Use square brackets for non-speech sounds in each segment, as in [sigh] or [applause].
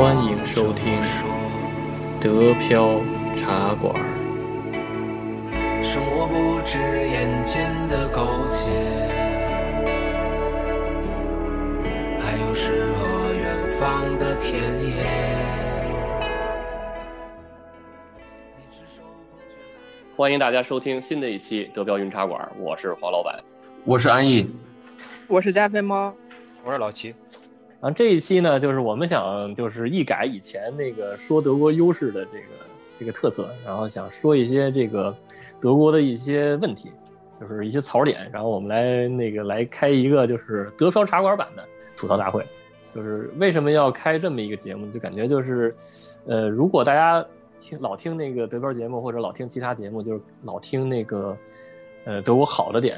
欢迎收听德飘茶馆。生活不止眼前的苟且，还有诗和远方的田野。欢迎大家收听新的一期德标云茶馆，我是黄老板。我是安逸，我是加菲猫，我是老齐。啊，这一期呢，就是我们想就是一改以前那个说德国优势的这个这个特色，然后想说一些这个德国的一些问题，就是一些槽点，然后我们来那个来开一个就是德飘茶馆版的吐槽大会。就是为什么要开这么一个节目？就感觉就是，呃，如果大家听老听那个德标节目，或者老听其他节目，就是老听那个呃德国好的点，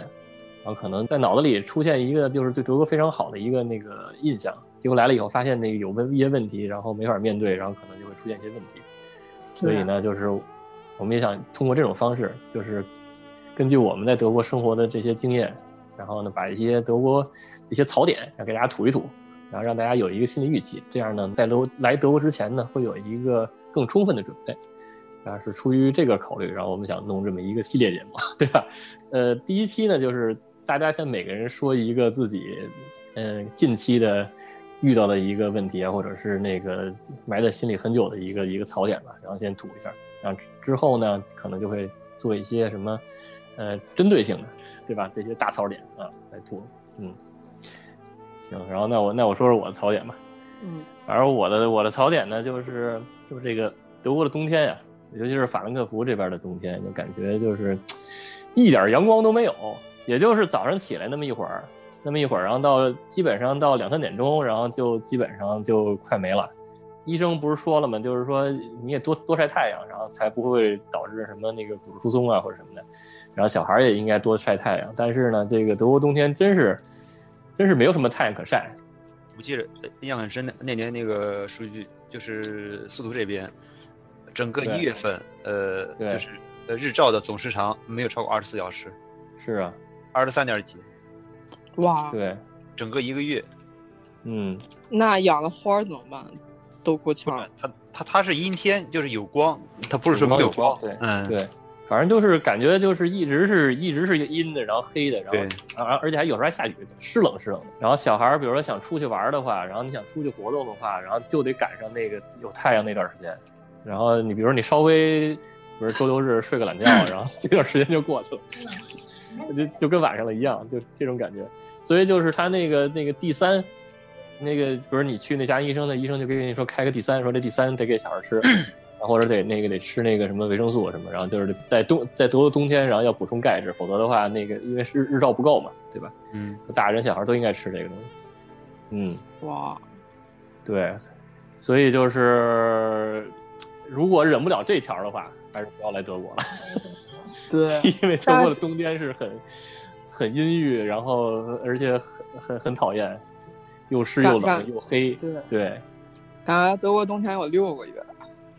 然后可能在脑子里出现一个就是对德国非常好的一个那个印象，结果来了以后发现那个有问一些问题，然后没法面对，然后可能就会出现一些问题。所以呢，就是我们也想通过这种方式，就是根据我们在德国生活的这些经验，然后呢，把一些德国一些槽点，给大家吐一吐，然后让大家有一个心理预期，这样呢，在德来德国之前呢，会有一个更充分的准备。啊，是出于这个考虑，然后我们想弄这么一个系列节目，[laughs] 对吧？呃，第一期呢，就是大家先每个人说一个自己，嗯、近期的遇到的一个问题啊，或者是那个埋在心里很久的一个一个槽点吧，然后先吐一下，然后之后呢，可能就会做一些什么，呃，针对性的，对吧？这些大槽点啊来吐，嗯，行，然后那我那我说说我的槽点吧，嗯，反正我的我的槽点呢，就是就是这个德国的冬天呀、尤其是法兰克福这边的冬天，就感觉就是一点阳光都没有，也就是早上起来那么一会儿，那么一会儿，然后到基本上到两三点钟，然后就基本上就快没了。医生不是说了吗？就是说你也多多晒太阳，然后才不会导致什么那个骨质疏松啊或者什么的。然后小孩也应该多晒太阳。但是呢，这个德国冬天真是真是没有什么太阳可晒。我记得呃印象很深的那年那个数据，就是速度这边，整个一月份，呃，对就是呃日照的总时长没有超过二十四小时，是啊，二十三点几，哇，对，整个一个月。嗯，那养了花儿怎么办？都过去了。它它它是阴天，就是有光，它不是说没有光。对嗯，对，反正就是感觉就是一直是一直是阴的，然后黑的，然后对然后而且还有时候还下雨，湿冷湿冷的。然后小孩儿比如说想出去玩的话，然后你想出去活动的话，然后就得赶上那个有太阳那段时间。然后你比如说你稍微，比如周六日睡个懒觉，然后这段时间就过去了，就就跟晚上了一样，就这种感觉。所以就是他那个那个第三。那个，不是你去那家医生，那医生就跟你说开个第三，说这第三得给小孩吃，[clears throat] 然后或者得那个得吃那个什么维生素什么，然后就是在冬在德国冬天，然后要补充钙质，否则的话，那个因为是日照不够嘛，对吧？嗯，大人小孩都应该吃这个东西。嗯，哇，对，所以就是如果忍不了这条的话，还是不要来德国了，[laughs] 对，[laughs] 因为德国的冬天是很很阴郁，然后而且很很很讨厌，又湿又冷又黑。对，对，感觉德国冬天有六个月。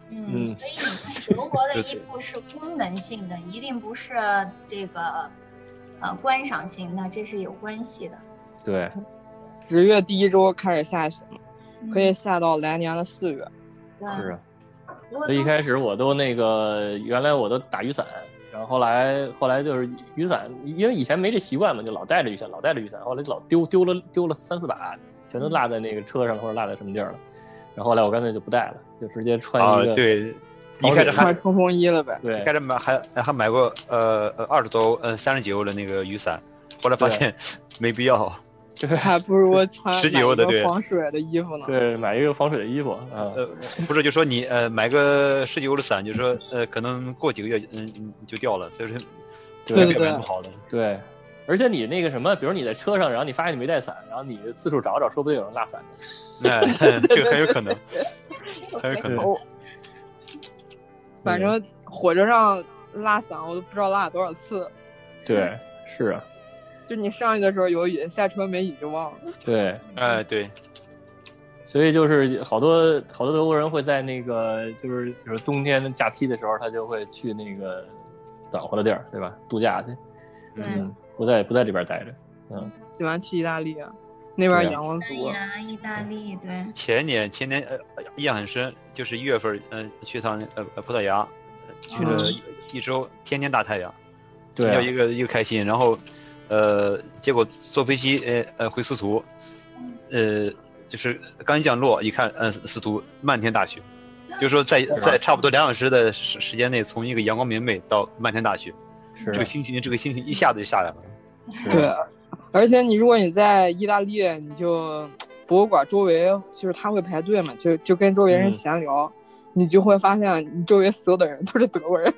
嗯，嗯所以你看，德国的 [laughs] 衣服是功能性的，一定不是这个呃观赏性的，这是有关系的。对，十月第一周开始下雪嘛，可以嗯下到来年的四月。对是啊。所以一开始我都那个，原来我都打雨伞，然后后来后来就是雨伞，因为以前没这习惯嘛，就老带着雨伞，老带着雨伞，后来就老丢丢了丢了三四把，全都落在那个车上或者落在什么地儿了。然后后来我干脆就不带了，就直接穿啊一个、，对，一开始还穿冲锋衣了呗。对一开始买还还买过呃呃二十多欧，嗯三十几欧的那个雨伞，后来发现 [laughs] 没必要。还不如穿十几欧的防水的衣服呢。对买一个防水的衣服啊，呃，不是，就说你呃买个十几欧的伞，就说呃可能过几个月嗯嗯就掉了，所以说对对对买不好的。对。而且你那个什么，比如你在车上，然后你发现你没带伞，然后你四处找找，说不定有人落伞的。哎，这个很有可能，很有可能。哦，反正火车上拉伞，我都不知道拉了多少次。对，是啊，就你上去的时候有雨，下车没雨就忘了。[laughs] 对。哎，对，所以就是好多好多德国人会在那个就是比如冬天的假期的时候，他就会去那个暖和的地儿，对吧？度假去，嗯，不在不在这边待着，嗯，喜欢去意大利啊。那边阳光足。西班牙、意大利，对，前年前年呃印象很深，就是一月份嗯、去趟呃呃葡萄牙，呃去了嗯一一周，天天大太阳，对一个一个开心，然后呃结果坐飞机呃呃回司徒，呃就是刚一降落一看呃司徒漫天大雪，就是说在在差不多两小时的时时间内，从一个阳光明媚到漫天大雪，是。这个心情这个心情一下子就下来了。是。对，而且你如果你在意大利，你就博物馆周围就是他会排队嘛，就就跟周围人嗯。闲聊，你就会发现你周围所有的人都是德国人。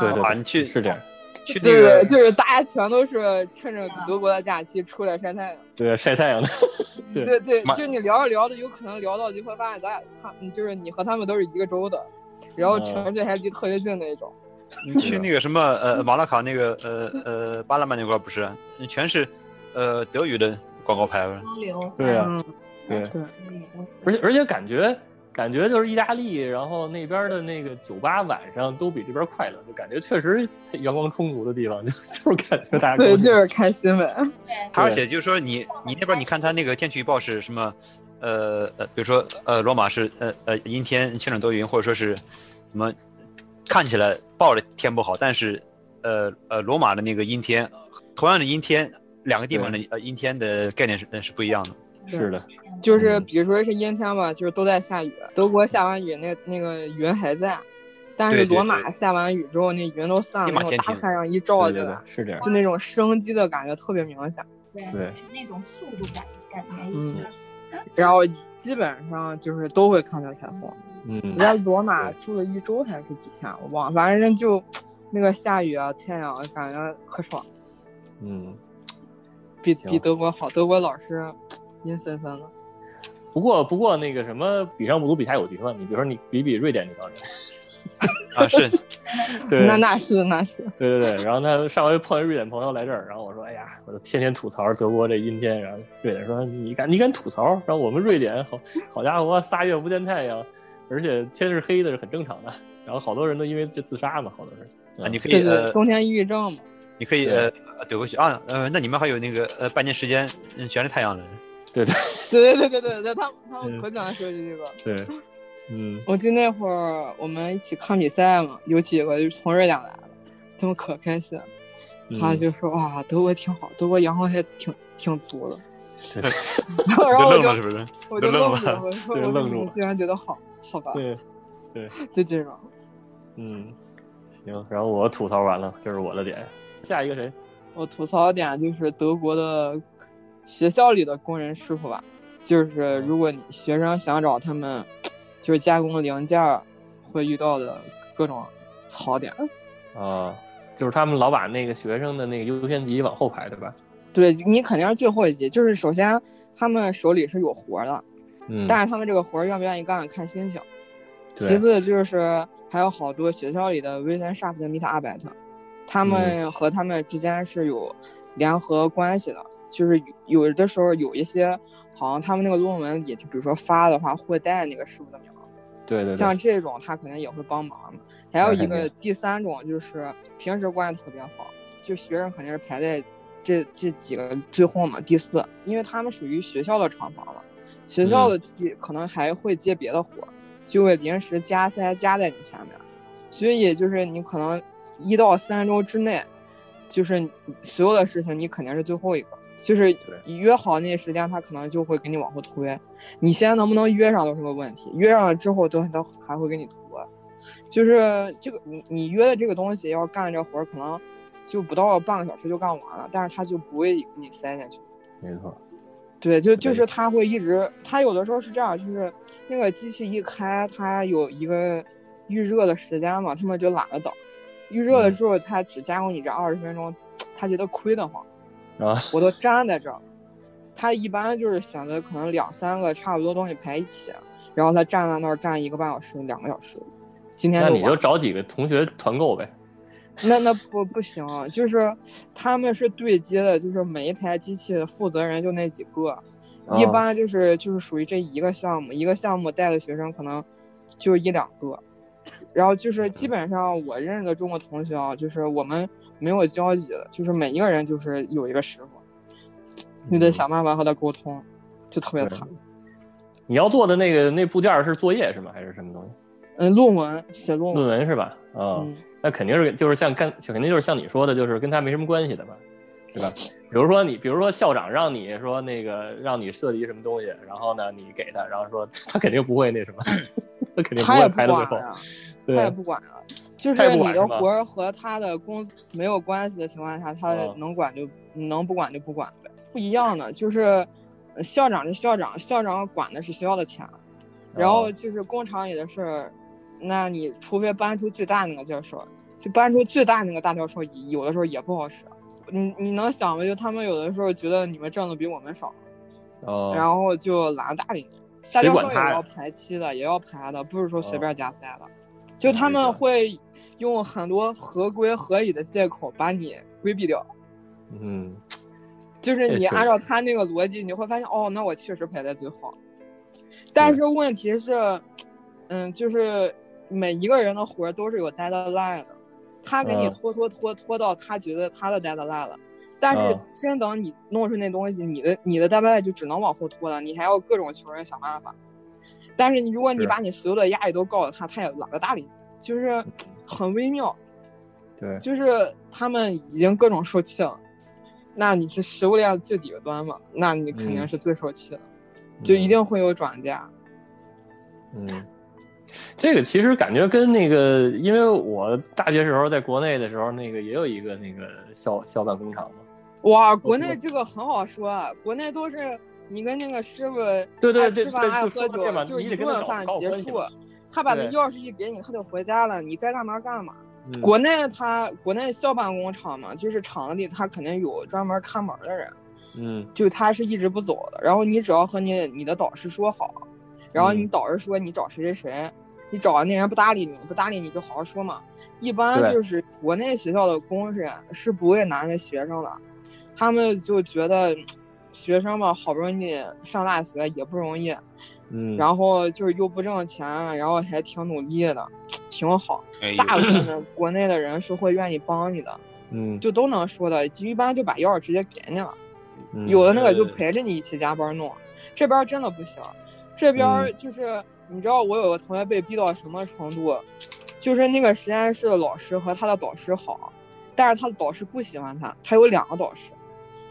对对对，啊你去是这样，去那对个对，就是大家全都是趁着德国的假期出来晒太阳。对晒太阳的，[laughs] 对对对，妈就你聊着聊着，有可能聊到就会发现咱俩他就是你和他们都是一个州的，然后嗯城市还离特别近那种。你去那个什么呃马拉卡那个呃呃巴拉曼那块不是，全是呃德语的广告牌儿。交流，对啊对，而且而且感觉感觉就是意大利，然后那边的那个酒吧晚上都比这边快乐，就感觉确实阳光充足的地方，就就是感觉大家对，就是看新闻。对，而且就是说你你那边你看他那个天气预报是什么？呃呃，比如说呃罗马是呃呃阴天晴转多云，或者说是怎么看起来报着天不好，但是呃呃罗马的那个阴天，同样的阴天，两个地方的呃阴天的概念是呃是不一样的。是的，就是嗯比如说是阴天吧，就是都在下雨。德国下完雨，那那个云还在，但是罗马下完雨之后，那云都散了，大太阳一照是这样就，那种生机的感觉特别明显。对对是那种速度感感觉一些。然后基本上就是都会看到彩虹。嗯我，在罗马住了一周还是几天，我忘了，反正就 [tsk] 那个下雨啊，太阳，感觉可爽，嗯。比比德国好。德国老是阴森森的。不过不过那个什么，比上不足，比下有余嘛。你比如说你比比瑞典这帮人 [laughs] [laughs] 啊，是 [laughs] 对那那是那是，对对对。然后他上回碰见瑞典朋友来这儿，然后我说，哎呀，我就天天吐槽德国这阴天。然后瑞典说，你敢你敢吐槽？然后我们瑞典好好家伙，仨月不见太阳，而且天是黑的，是很正常的。然后好多人都因为这自杀嘛，好多人。啊，你可以呃冬天抑郁症嘛。你可以呃怼回去啊呃，那你们还有那个呃半年时间嗯全是太阳的人。对对 [laughs] 对对对对对，他们他们可喜欢说起这个。对，嗯，我记得那会儿我们一起看比赛嘛，有几个就是从瑞典来的，他们可开心。他就说：“哇，德国挺好，德国阳光还挺挺足的。[laughs] ”然后我就我就愣住了，说：“你竟然觉得好？好吧？”对对，就这种。嗯，行，然后我吐槽完了，就是我的点。下一个谁？我吐槽的点就是德国的。学校里的工人师傅吧，就是如果你学生想找他们就是加工零件儿，会遇到的各种槽点。啊，就是他们老把那个学生的那个优先级往后排，对吧？对你肯定是最后一级，就是首先他们手里是有活儿的，嗯，但是他们这个活儿愿不愿意干看心情。其次就是还有好多学校里的威森 sharp 的米塔阿百特，他嗯们和他们之间是有联合关系的，就是有的时候有一些好像他们那个论文也，就比如说发的话会带那个师傅的名字，对对对，像这种他肯定也会帮忙。的。还有一个第三种就是平时关系特别好，就学生肯定是排在这这几个最后嘛，第四，因为他们属于学校的厂房嘛，学校的地可能还会接别的活儿，就会临时加塞加在你前面，所以就是你可能一到三周之内，就是所有的事情你肯定是最后一个。就是你约好那时间，他可能就会给你往后推。你现在能不能约上都是个问题，约上了之后都都还会给你拖。就是这个你你约的这个东西要干这活儿，可能就不到半个小时就干完了，但是他就不会给你塞进去。没错，对，就就是他会一直，他有的时候是这样，就是那个机器一开，它有一个预热的时间嘛，他们就懒得等。预热了嗯之后，他只加工你这二十分钟，他觉得亏得慌。啊，我都站在这儿，他一般就是选择可能两三个差不多东西排一起，然后他站在那儿干一个半小时、两个小时。今天那你就找几个同学团购呗。那那不不行，就是他们是对接的，就是每一台机器的负责人就那几个，一啊般就是就是属于这一个项目，一个项目带的学生可能就一两个，然后就是基本上我认识的中国同学啊，就是我们没有交集的，就是每一个人就是有一个师傅，你得想办法和他沟通，就特别惨。你要做的那个那部件是作业是吗？还是什么东西？嗯，论文写论文论文，是吧？啊、嗯，那肯定是就是像干，肯定就是像你说的，就是跟他没什么关系的吧，对吧？比如说你，比如说校长让你说那个让你设计什么东西，然后呢你给他，然后说 [laughs] 他肯定不会那什么，他肯定不会管呀，他也，不管啊。就是你的活儿和他的工资没有关系的情况下，他哦能管就能不管就不管呗，不一样的。就是呃校长是校长，校长管的是学校的钱，然后哦就是工厂里的事儿，那你除非搬出最大那个教授，就搬出最大那个大教授，有的时候也不好使。你你能想吗？就他们有的时候觉得你们挣的比我们少，哦，然后就懒得搭理你。大教谁管他呀也要排期的，也要排的，不是说随哦便加塞的。就他们会用很多合规合理的借口把你规避掉。嗯，就是你按照他那个逻辑，你会发现哦，那我确实排在最后。但是问题是，嗯，就是每一个人的活儿都是有 deadline 的，他给你嗯拖拖拖拖到他觉得他的 deadline 了，但是嗯真等你弄出那东西，你的你的 deadline 就只能往后拖了，你还要各种求人想办法。但是你如果你把你所有的压力都告诉他，他也懒得搭理你，就是很微妙。对，就是他们已经各种受气了，那你是食物链最底端嘛？那你肯定嗯是最受气的，就一定会有转嫁。嗯，这个其实感觉跟那个，因为我大学时候在国内的时候，那个也有一个那个校校办工厂嘛。哇，国内这个很好说，啊，国内都是你跟那个师傅对对对爱吃饭爱喝酒，就是一顿饭结束他把那钥匙一给你，他就回家了，你该干嘛干嘛。嗯国内他国内校办工厂嘛，就是厂里他肯定有专门看门的人，嗯就他是一直不走的。然后你只要和你你的导师说好，然后你嗯导师说你找谁谁谁，你找那人不搭理你，不搭理你就好好说嘛。一般就是国内学校的工人是不会难为学生的，他们就觉得嗯学生嘛好不容易上大学也不容易，嗯，然后就是又不挣钱，然后还挺努力的，挺好。大部分的国内的人是会愿意帮你的，[clears throat] 嗯就都能说的，就一般就把钥匙直接给你了。嗯有的那个就呃陪着你一起加班弄，这边真的不行。这边嗯就是你知道我有个同学被逼到什么程度，就是那个实验室的老师和他的导师好，但是他的导师不喜欢他，他有两个导师，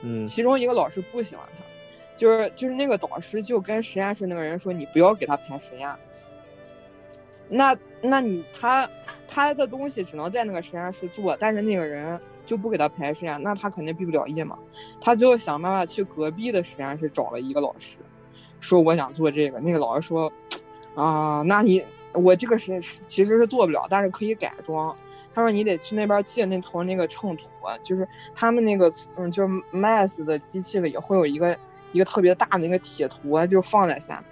嗯其中一个老师不喜欢他，就是就是那个导师就跟实验室那个人说，你不要给他排实验。那那你他他的东西只能在那个实验室做，但是那个人就不给他排实验，那他肯定毕不了业嘛。他就想办法去隔壁的实验室找了一个老师，说我想做这个。那个老师说，啊，那你我这个是其实是做不了，但是可以改装。他说你得去那边借那头那个秤砣，就是他们那个嗯，就是 MAS 的机器里会有一个一个特别大的那个铁坨，就放在下面。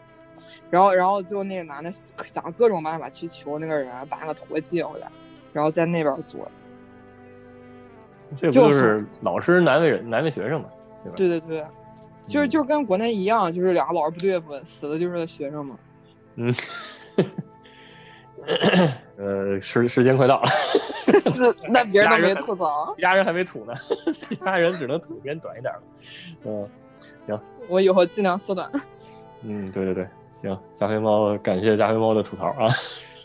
然后，然后最后那个男的想各种办法去求那个人把那个坨借回来，然后在那边做。这不就就是老师难为人难为学生嘛，对吧？对对对，就是嗯就跟国内一样，就是两个老师不对付，死的就是学生嘛。嗯，[laughs] 呃，时时间快到了，[laughs] 那别人都没吐槽，[laughs] 其他人还没吐呢，其他人只能吐时间短一点了。嗯行我以后尽量缩短。嗯，对对对，行，加菲猫，感谢加菲猫的吐槽啊，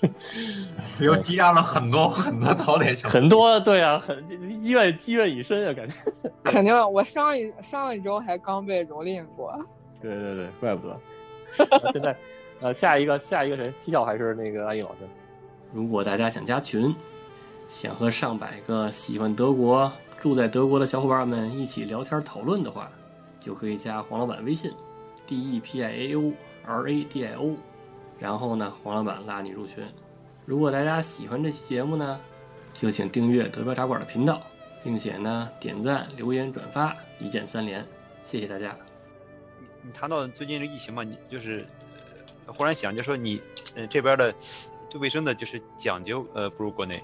[laughs] 又积压了很多很多槽点，想很多对啊，很积怨积怨已深啊，感觉。[laughs] 肯定，我上一上一周还刚被蹂躏过。对对对，怪不得。[laughs] 那现在，呃，下一个下一个谁？七巧还是那个安逸老师？如果大家想加群，想和上百个喜欢德国、住在德国的小伙伴们一起聊天讨论的话，就可以加黄老板微信，d e p i a o r a d i o，然后呢，黄老板拉你入群。如果大家喜欢这期节目呢，就请订阅德标茶馆的频道，并且呢点赞、留言、转发，一键三连，谢谢大家。你谈到最近这疫情嘛，你就是呃忽然想，就说你呃这边的对卫生的就是讲究呃不如国内。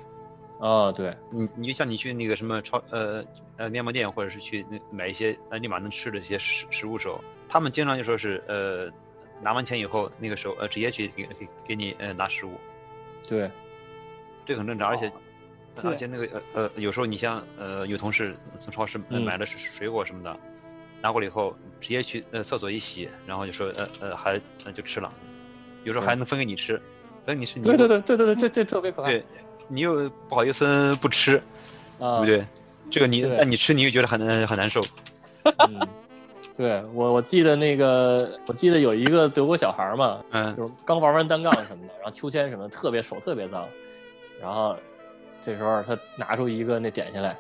哦，对，你你就像你去那个什么超呃呃面包店，或者是去那买一些呃立马能吃的一些食食物时候，他们经常就说是呃拿完钱以后，那个时候呃直接去给给给你呃拿食物，对，这个很正常，而且。哦而且那个呃呃，有时候你像呃有同事从超市买的水水果什么的，拿过来以后直接去呃厕所一洗，然后就说呃呃还呃就吃了，有时候还能分给你吃，等你吃，你对对对对对对，这这特别可爱。对，你又不好意思不吃，啊，对不对？这个你对。但你吃你又觉得很呃很难受，嗯，对我我记得那个，我记得有一个德国小孩嘛，嗯。就是刚玩完单杠什么的，然后秋千什么的，特别手特别脏，然后这时候他拿出一个那点心来，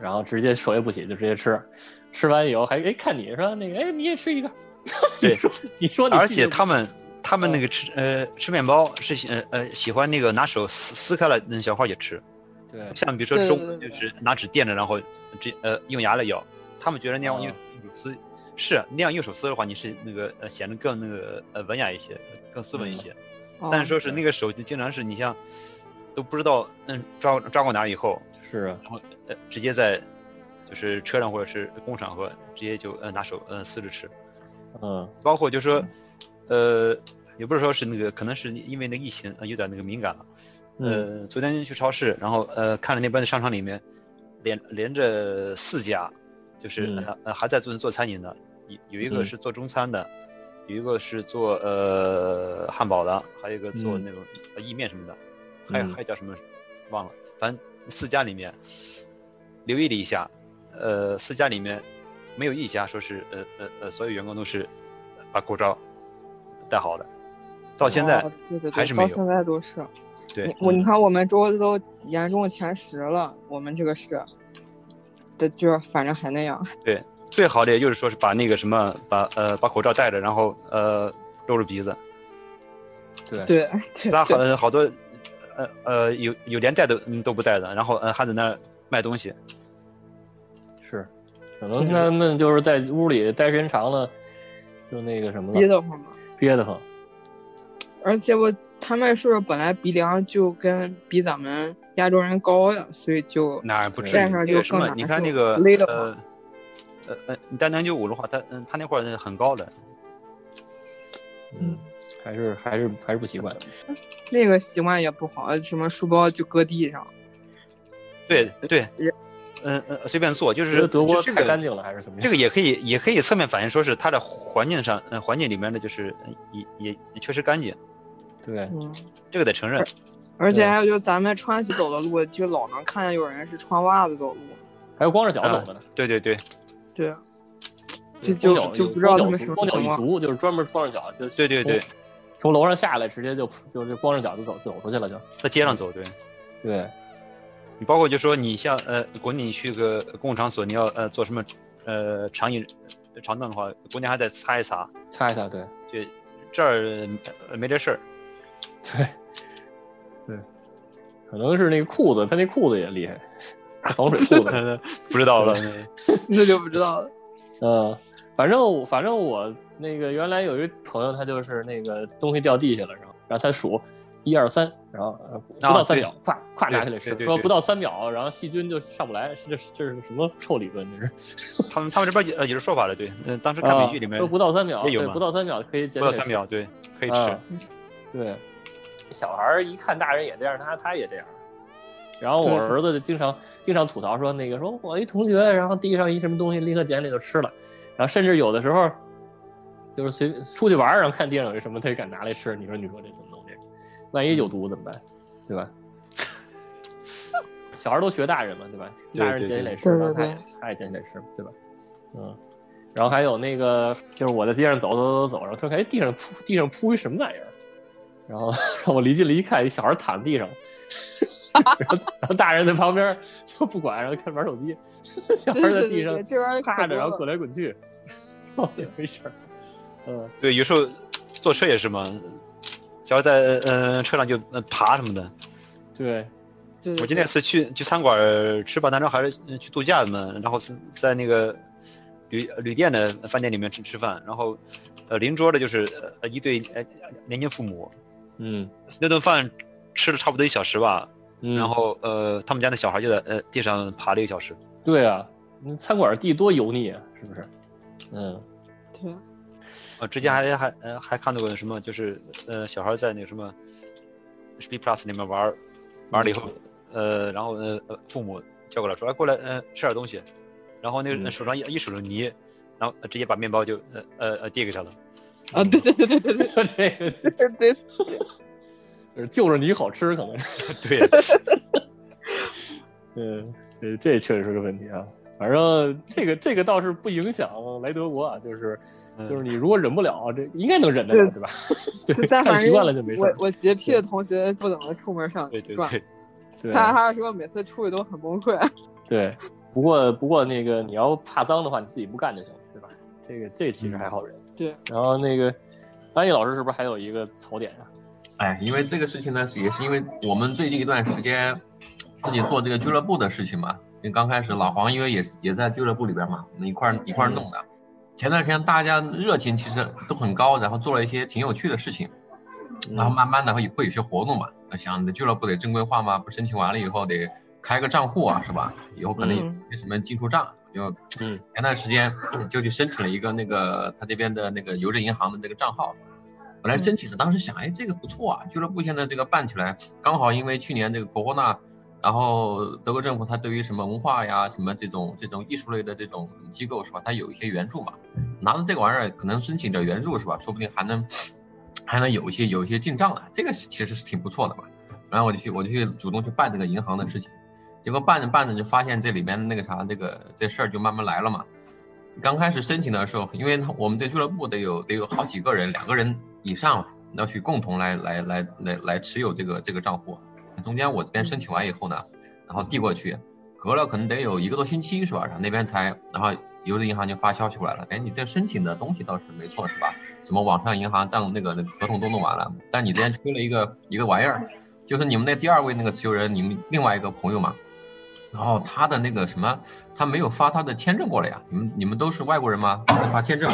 然后直接手也不洗就直接吃，吃完以后还哎看你说那个哎你也吃一个，[laughs] 对你说你说你而且他们他们那嗯。个吃呃吃面包是喜呃呃喜欢那个拿手撕撕开了那小块也吃，对。像比如说中就是拿纸垫着，然后直呃用牙来咬，他们觉得那样用撕是那样用手撕的话，你是那个呃显得更那个呃文雅一些，更斯文一些。哦但是说是那个手就经常是你像都不知道嗯抓抓过哪儿以后，是啊，然后呃直接在就是车上或者是公共场合直接就呃拿手呃撕着吃，嗯包括就说呃也不是说是那个可能是因为那个疫情呃有点那个敏感了。嗯呃，昨天去超市，然后呃看了那边的商场里面，连连着四家，就是、嗯。呃呃还在做做餐饮的，有有一个嗯。是做中餐的，有一个是做呃汉堡的，还有一个做嗯。那种呃意面什么的，还还有叫什么忘了，反正四家里面留意了一下，呃四家里面没有一家说是呃呃呃所有员工都是把口罩戴好的，到现在哦对对对，还是没有到现在都是。对。你我你看我们州都严重前十了，我们这个市的就是反正还那样。[laughs] 对，最好的也就是说是把那个什么，把呃把口罩戴着，然后呃露着鼻子，对对对他好多呃呃有有连戴都嗯都不戴的，然后呃还在那儿卖东西，是，可能他们就是在屋里待时间长了，就那个什么了，憋得慌嘛。憋得慌。而且我他们是不是本来鼻梁就跟比咱们亚洲人高呀，所以就哪儿不至于戴上就更难你看那个勒的呃呃呃，你戴 N 九五的话，他嗯他那块儿很高的，嗯，还是还是还是不习惯。那个习惯也不好，什么书包就搁地上。对对嗯，嗯呃随便坐，就是德国这个太干净了，还是怎么样？这个也可以也可以侧面反映说是它的环境上，嗯环境里面的就是也也确实干净，对，嗯，这个得承认。而且还有就咱们穿鞋走的路，就老能看见有人是穿袜子走路。还有光着脚走的呢。对对对对，就就就不知道他们什么光脚情况。就是专门光着脚就对对对，从楼上下来，直接就就就光着脚就走走出去了，就在街上走，对对，你包括就说你像呃国内你去个公共场所，你要呃做什么呃长椅长凳的话，国内还得擦一擦，擦一擦，对就这儿呃没这事儿。对。对，可能是那个裤子，他那裤子也厉害，[laughs] 防水裤子。[laughs] 不知道了，[laughs] 那就不知道了。嗯，反正反正我那个原来有一朋友，他就是那个东西掉地下了，然后然后他数一二三，然后呃不到三秒，咵咵拿起来吃，说不到三秒，然后细菌就上不来，是这这是什么臭理论？这是？他们他们这边也呃也是说法的，对，嗯，当时看美剧里面啊说不到三秒，对，不到三秒可以不减起来吃到三秒，对，可以吃。啊。对，小孩儿一看大人也这样，他他也这样。然后我儿子就经常经常吐槽说，那个说我一同学，然后地上一什么东西，立刻捡起来就吃了。然后甚至有的时候就是随出去玩儿，然后看地上有什么，他也敢拿来吃。你说你说这什么东西？万一有毒怎么办？对吧？小孩儿都学大人嘛，对吧？大人捡起来吃，对对然后他也他也捡起来吃，对吧？嗯。然后还有那个，就是我在街上走走走走，然后突然看，哎，地上铺地上铺一什么玩意儿？然后我离近了一看，一小孩躺地上，[laughs] 然后然后大人在旁边就不管，然后开始玩手机，[laughs] 小孩在地上趴着，然后滚来滚去，[laughs] 哦，也没事儿，嗯，对，有时候坐车也是嘛，小孩在呃车上就呃爬什么的。对，对对我记得那次去去餐馆吃吧，那时候还是呃去度假嘛，然后是在那个旅旅店的饭店里面吃吃饭，然后呃邻桌的就是呃一对呃年轻父母，嗯。那顿饭吃了差不多一小时吧，嗯，然后呃他们家那小孩就在呃地上爬了一个小时，对啊，那餐馆地多油腻啊，是不是？嗯对啊。之前还还呃还看到过什么就是呃小孩在那个什么 Speed Plus 里面玩儿玩了以后，呃然后呃呃父母叫过来说哎过来呃吃点东西，然后那个嗯。手上一一手的泥，然后直接把面包就呃呃呃递给他了。啊，对对对对对对这个对对，就是你好吃，可能是。[laughs] 对呀，嗯，这这确实是个问题啊。反正这个这个倒是不影响来德国啊，就是嗯就是你如果忍不了，这应该能忍得了，对吧？对，[laughs] 看习惯了就没事儿。我我洁癖的同学不怎么出门上转，对对对，对他他说每次出去都很崩溃。[laughs] 对，不过不过那个你要怕脏的话，你自己不干就行了，对吧？这个这其实还好忍。对，然后那个安逸老师是不是还有一个槽点啊？哎，因为这个事情呢，是也是因为我们最近一段时间自己做这个俱乐部的事情嘛。因为刚开始老黄因为也是也在俱乐部里边嘛，我们一块儿一块儿弄的。前段时间大家热情其实都很高，然后做了一些挺有趣的事情，然后慢慢的会会有些活动嘛。那想你的俱乐部得正规化嘛，不申请完了以后得开个账户啊，是吧？以后可能有什么进出账，就嗯前段时间就去申请了一个那个他这边的那个邮政银行的那个账号。本来申请的，当时想，哎，这个不错啊，俱乐部现在这个办起来，刚好因为去年这个 corona，然后德国政府它对于什么文化呀、什么这种这种艺术类的这种机构是吧，它有一些援助嘛，拿着这个玩意儿可能申请点援助是吧，说不定还能还能有一些有一些进账啊，这个其实是挺不错的嘛。然后我就去我就去主动去办这个银行的事情，结果办着办着就发现这里面那个啥这个这事儿就慢慢来了嘛。刚开始申请的时候，因为我们这俱乐部得有得有好几个人，两个人以上要去共同来来来来来持有这个这个账户。中间我这边申请完以后呢，然后递过去，隔了可能得有一个多星期是吧？然后那边才，然后邮政银行就发消息过来了，哎，你这申请的东西倒是没错是吧？什么网上银行账那个那个合同都弄完了，但你这边缺了一个一个玩意儿，就是你们那第二位那个持有人，你们另外一个朋友嘛，然后他的那个什么，他没有发他的签证过来呀？你们你们都是外国人吗？发签证。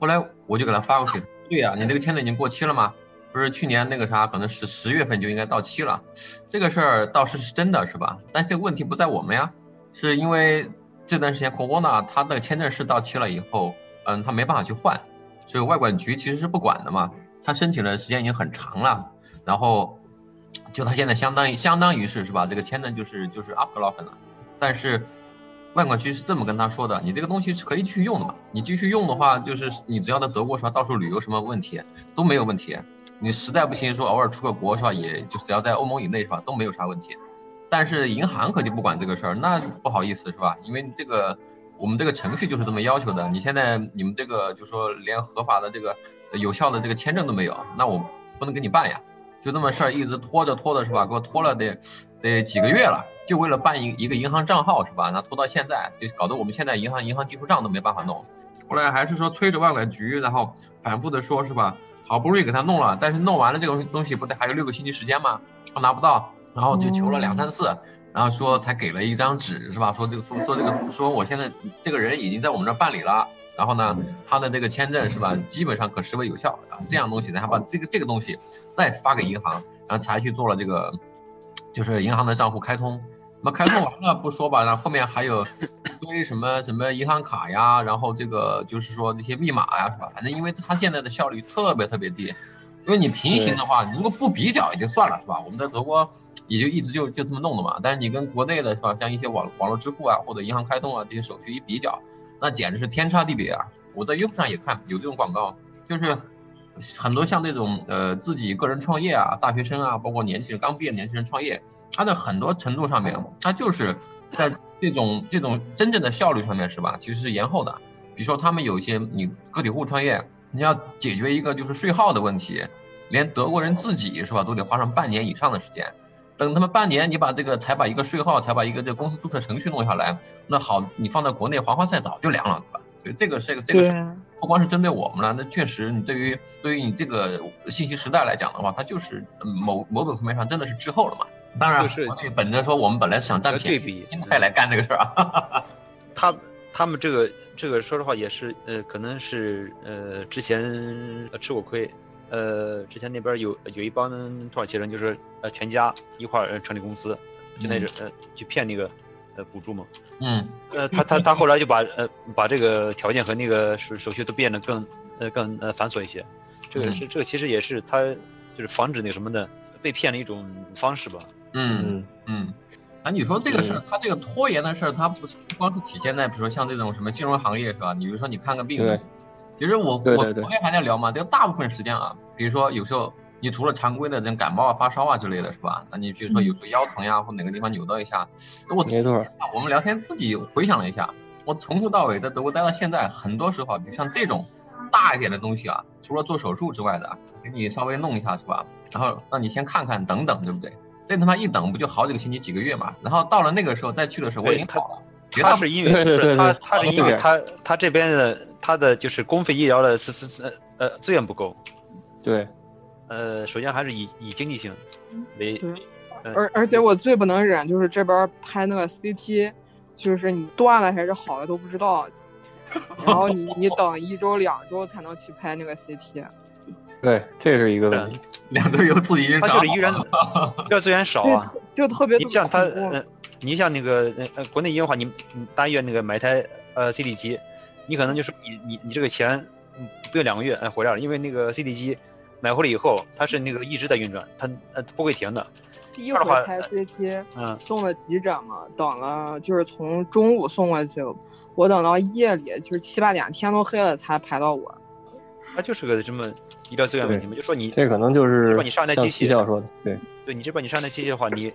后来我就给他发过去，对呀、你那个签证已经过期了吗？不是去年那个啥，可能是十月份就应该到期了，这个事儿倒是是真的是吧？但是问题不在我们呀，是因为这段时间 corona 他的签证是到期了以后，嗯，他没办法去换，所以外管局其实是不管的嘛。他申请的时间已经很长了，然后就他现在相当于相当于是是吧？这个签证就是就是 abgelaufen 了，但是外管局是这么跟他说的，你这个东西是可以去用的嘛，你继续用的话，就是你只要在德国是吧，到处旅游什么问题都没有问题。你实在不行说偶尔出个国是吧，也就只要在欧盟以内是吧，都没有啥问题。但是银行可就不管这个事儿，那不好意思是吧？因为这个我们这个程序就是这么要求的。你现在你们这个就说连合法的这个有效的这个签证都没有，那我不能给你办呀。就这么事儿一直拖着拖着是吧？给我拖了得得几个月了，就为了办一一个银行账号是吧？那拖到现在，就搞得我们现在银行银行进出账都没办法弄。后来还是说催着外管局，然后反复的说是吧？好不容易给他弄了，但是弄完了这个东西不得还有六个星期时间吗？他拿不到，然后就求了两三次，然后说才给了一张纸是吧？说这个说说这个说我现在这个人已经在我们这儿办理了，然后呢，他的这个签证是吧，基本上可视为有效啊，这样东西，然后把这个这个东西再发给银行，然后才去做了这个，就是银行的账户开通。那么开通完了不说吧，然后后面还有 [laughs] 一堆什么什么银行卡呀，然后这个就是说那些密码呀，是吧？反正因为它现在的效率特别特别低，因为你平行的话，你如果不比较也就算了，是吧？我们在德国也就一直就就这么弄的嘛。但是你跟国内的是吧，像一些网网络支付啊或者银行开通啊这些手续一比较，那简直是天差地别啊！我在 YouTube 上也看有这种广告，就是很多像这种呃自己个人创业啊、大学生啊，包括年轻人刚毕业年轻人创业，他的很多程度上面，他就是在这种这种真正的效率上面是吧，其实是延后的。比如说他们有一些你个体户创业，你要解决一个就是税号的问题，连德国人自己是吧都得花上半年以上的时间。等他们半年，你把这个才把一个税号，才把一个这个公司注册程序弄下来，那好，你放在国内黄花菜早就凉了，对吧？所以这个是个这个是不光是针对我们了，那确实你对于对于你这个信息时代来讲的话，它就是某某种层面上真的是滞后了嘛。当然，就是国内本着说我们本来是想占便宜对比心态来干这个事儿啊。[laughs] 他他们这个这个说实话也是呃，可能是呃之前呃吃过亏，呃之前那边有有一帮土耳其人就是呃全家一块儿呃成立公司，就那种呃去骗那个呃补助嘛，嗯。呃他他他后来就把呃把这个条件和那个手手续都变得更呃更呃繁琐一些，这个嗯。是这个其实也是他就是防止那什么的被骗的一种方式吧。嗯嗯，啊，你说这个事儿他，这个拖延的事儿，他不是不光是体现在比如说像这种什么金融行业是吧？你比如说你看个病对，其实我对对对我昨天还在聊嘛，这个大部分时间啊，比如说有时候你除了常规的这种感冒啊、发烧啊之类的是吧？那你比如说有时候腰疼呀，或哪个地方扭到一下，我没错，我们聊天自己回想了一下，我从头到尾在德国待到现在，很多时候啊，就像这种大一点的东西啊，除了做手术之外的，给你稍微弄一下是吧？然后让你先看看，等等，对不对？这他妈一等不就好几个星期、几个月嘛？然后到了那个时候再去的时候，我已经好了。他是因为对对对他他是因为他他这边的他的就是公费医疗的资资呃呃资源不够，对，呃，首先还是以以经济性为呃而而且我最不能忍就是这边拍那个 CT，就是你断了还是好了都不知道，[laughs] 然后你你等一周两周才能去拍那个 CT。对，这是一个问题。两队友自己已经他就是医院了。医疗资源少啊。就特别你像他恐怖呃，你像那个呃呃国内医院的话，你你大医院那个买台呃 CT 机，你可能就是你你你这个钱嗯不用两个月哎回来了，因为那个 CD 机买回来以后，它是那个一直在运转，它呃不会停的。第一回拍 CT 嗯，送了急诊嘛，等了就是从中午送过去，我等到夜里就是七八点天都黑了才排到我。它就是个这么医疗资源问题嘛，就说你这可能就是你上台像机器说的，对，对你这边你上台机器的话，你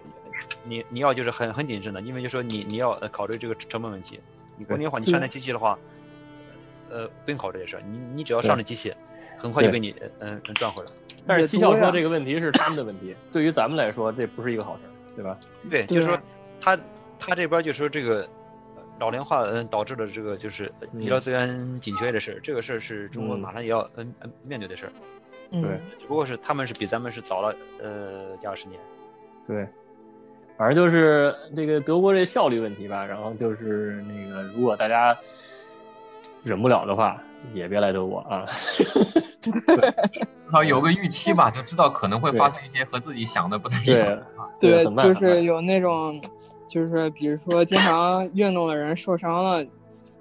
你你要就是很很谨慎的，因为就说你你要呃考虑这个成本问题。你国内的话，你上台机器的话，呃不用考虑这事儿，你你只要上了机器，很快就给你嗯能赚回来。但是七笑也多呀。说这个问题是他们的问题，对于咱们来说这不是一个好事儿，对吧？对，就是说他他这边就说这个呃老龄化嗯导致的这个就是呃医疗资源紧缺的事儿，这个事儿是中国嗯。马上也要嗯嗯面对的事儿，嗯。对，只不过是他们是比咱们是早了呃一二十年。对，反正就是这个德国这效率问题吧。然后就是那个，如果大家忍不了的话，也别来德国啊。[laughs] [laughs] 至少有个预期吧，就知道可能会发生一些和自己想的不太一对样。对，很慢很慢就是有那种，就是比如说经常运动的人受伤了，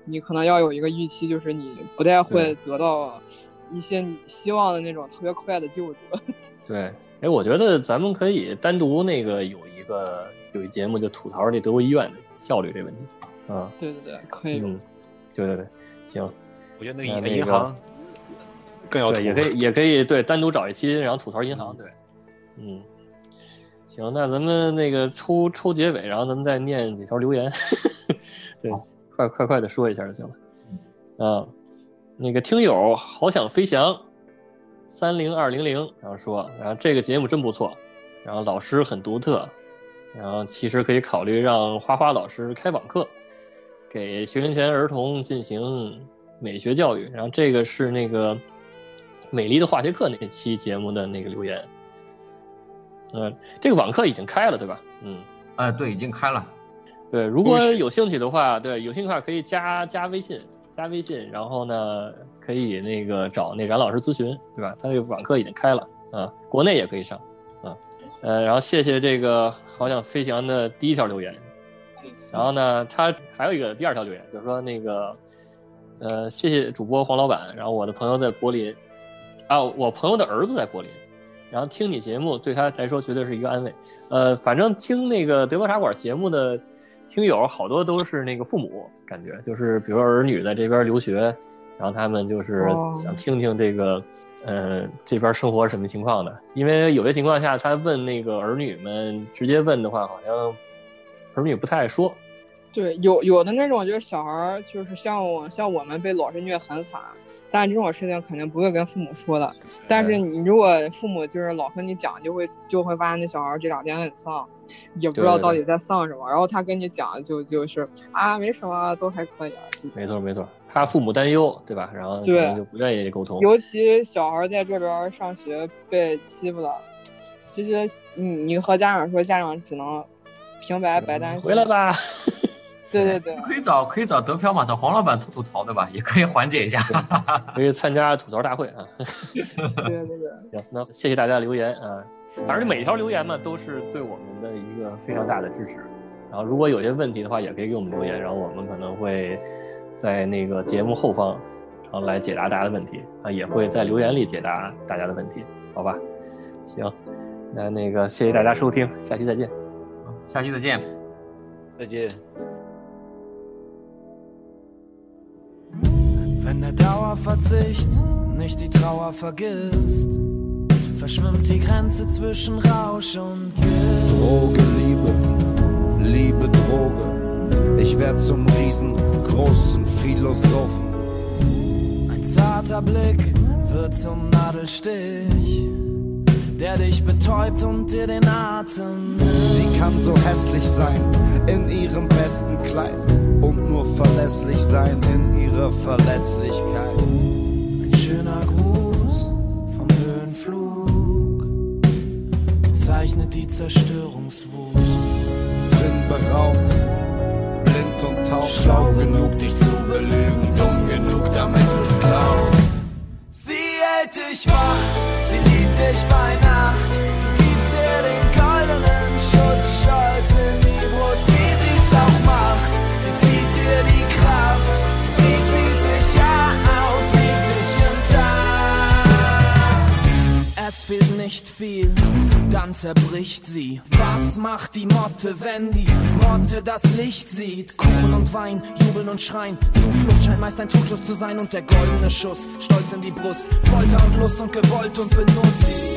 你可能要有一个预期，就是你不太会得到一些你希望的那种特别快的救助。[laughs] 对，哎，我觉得咱们可以单独那个有一个有一节目就吐槽这德国医院的效率这问题。啊，对对对，可以。嗯，对对对，行，我觉得那个银行更要对，也可以，也可以，对，单独找一期，然后吐槽银行，对，嗯，行，那咱们那个抽抽结尾，然后咱们再念几条留言，[laughs] 对，快快快的说一下就行了。啊，那个听友好想飞翔，三零二零零，然后说，然后这个节目真不错，然后老师很独特，然后其实可以考虑让花花老师开网课，给学龄前儿童进行美学教育。然后这个是那个美丽的化学课那期节目的那个留言。嗯、这个网课已经开了，对吧？嗯，呃，对，已经开了。对，如果有兴趣的话，对，有兴趣的话可以加加微信，加微信，然后呢，可以那个找那冉老师咨询，对吧？他这个网课已经开了啊，国内也可以上啊，呃，然后谢谢这个好想飞翔的第一条留言，然后呢，他还有一个第二条留言，就是说那个，呃，谢谢主播黄老板，然后我的朋友在柏林，啊，我朋友的儿子在柏林，然后听你节目对他来说绝对是一个安慰。呃，反正听那个德国茶馆节目的听友好多都是那个父母，感觉就是比如说儿女在这边留学，然后他们就是哦想听听这个。呃，这边生活是什么情况的？因为有些情况下，他问那个儿女们直接问的话，好像儿女不太爱说。对，有有的那种就是小孩儿，就是像我像我们被老师虐很惨，但这种事情肯定不会跟父母说的。但是你如果父母就是老和你讲，就会就会发现那小孩儿这两天很丧，也不知道到底在丧什么。然后他跟你讲就就是啊没什么，都还可以啊。没错没错，怕父母担忧，对吧？然后可对就不愿意沟通。尤其小孩在这边上学被欺负了，其实你你和家长说，家长只能平白白担心。回来。吧。[laughs] 对对对，可以找可以找德飘嘛，找黄老板吐吐槽对吧？也可以缓解一下。可以参加吐槽大会啊。对对对，[laughs] 行，那谢谢大家留言啊。反正每一条留言嘛，都是对我们的一个非常大的支持。然后如果有些问题的话，也可以给我们留言，然后我们可能会在那个节目后方，然后来解答大家的问题啊，也会在留言里解答大家的问题，好吧？行，那那个谢谢大家收听，下期再见。下期再见。 再见。 Wenn der Dauerverzicht nicht die Trauer vergisst, verschwimmt die Grenze zwischen Rausch und Gift. Droge, Liebe, Liebe, Droge. Ich werd zum riesengroßen Philosophen. Ein zarter Blick wird zum Nadelstich, der dich betäubt und dir den Atem nimmt. Kann so hässlich sein in ihrem besten Kleid und nur verlässlich sein in ihrer Verletzlichkeit. Ein schöner Gruß vom Höhenflug gezeichnet die Zerstörungswut. Sind beraubt, blind und taub. Schlau genug, dich zu belügen, dumm genug, damit du's glaubst. Sie hält dich wach, sie liebt dich bei nicht viel, dann zerbricht sie. Was macht die Motte, wenn die Motte das Licht sieht? Kuchen und Wein, jubeln und schreien. Zuflucht scheint meist ein Trugschluss zu sein und der goldene Schuss. Stolz in die Brust, Folter und Lust und gewollt und benutzt.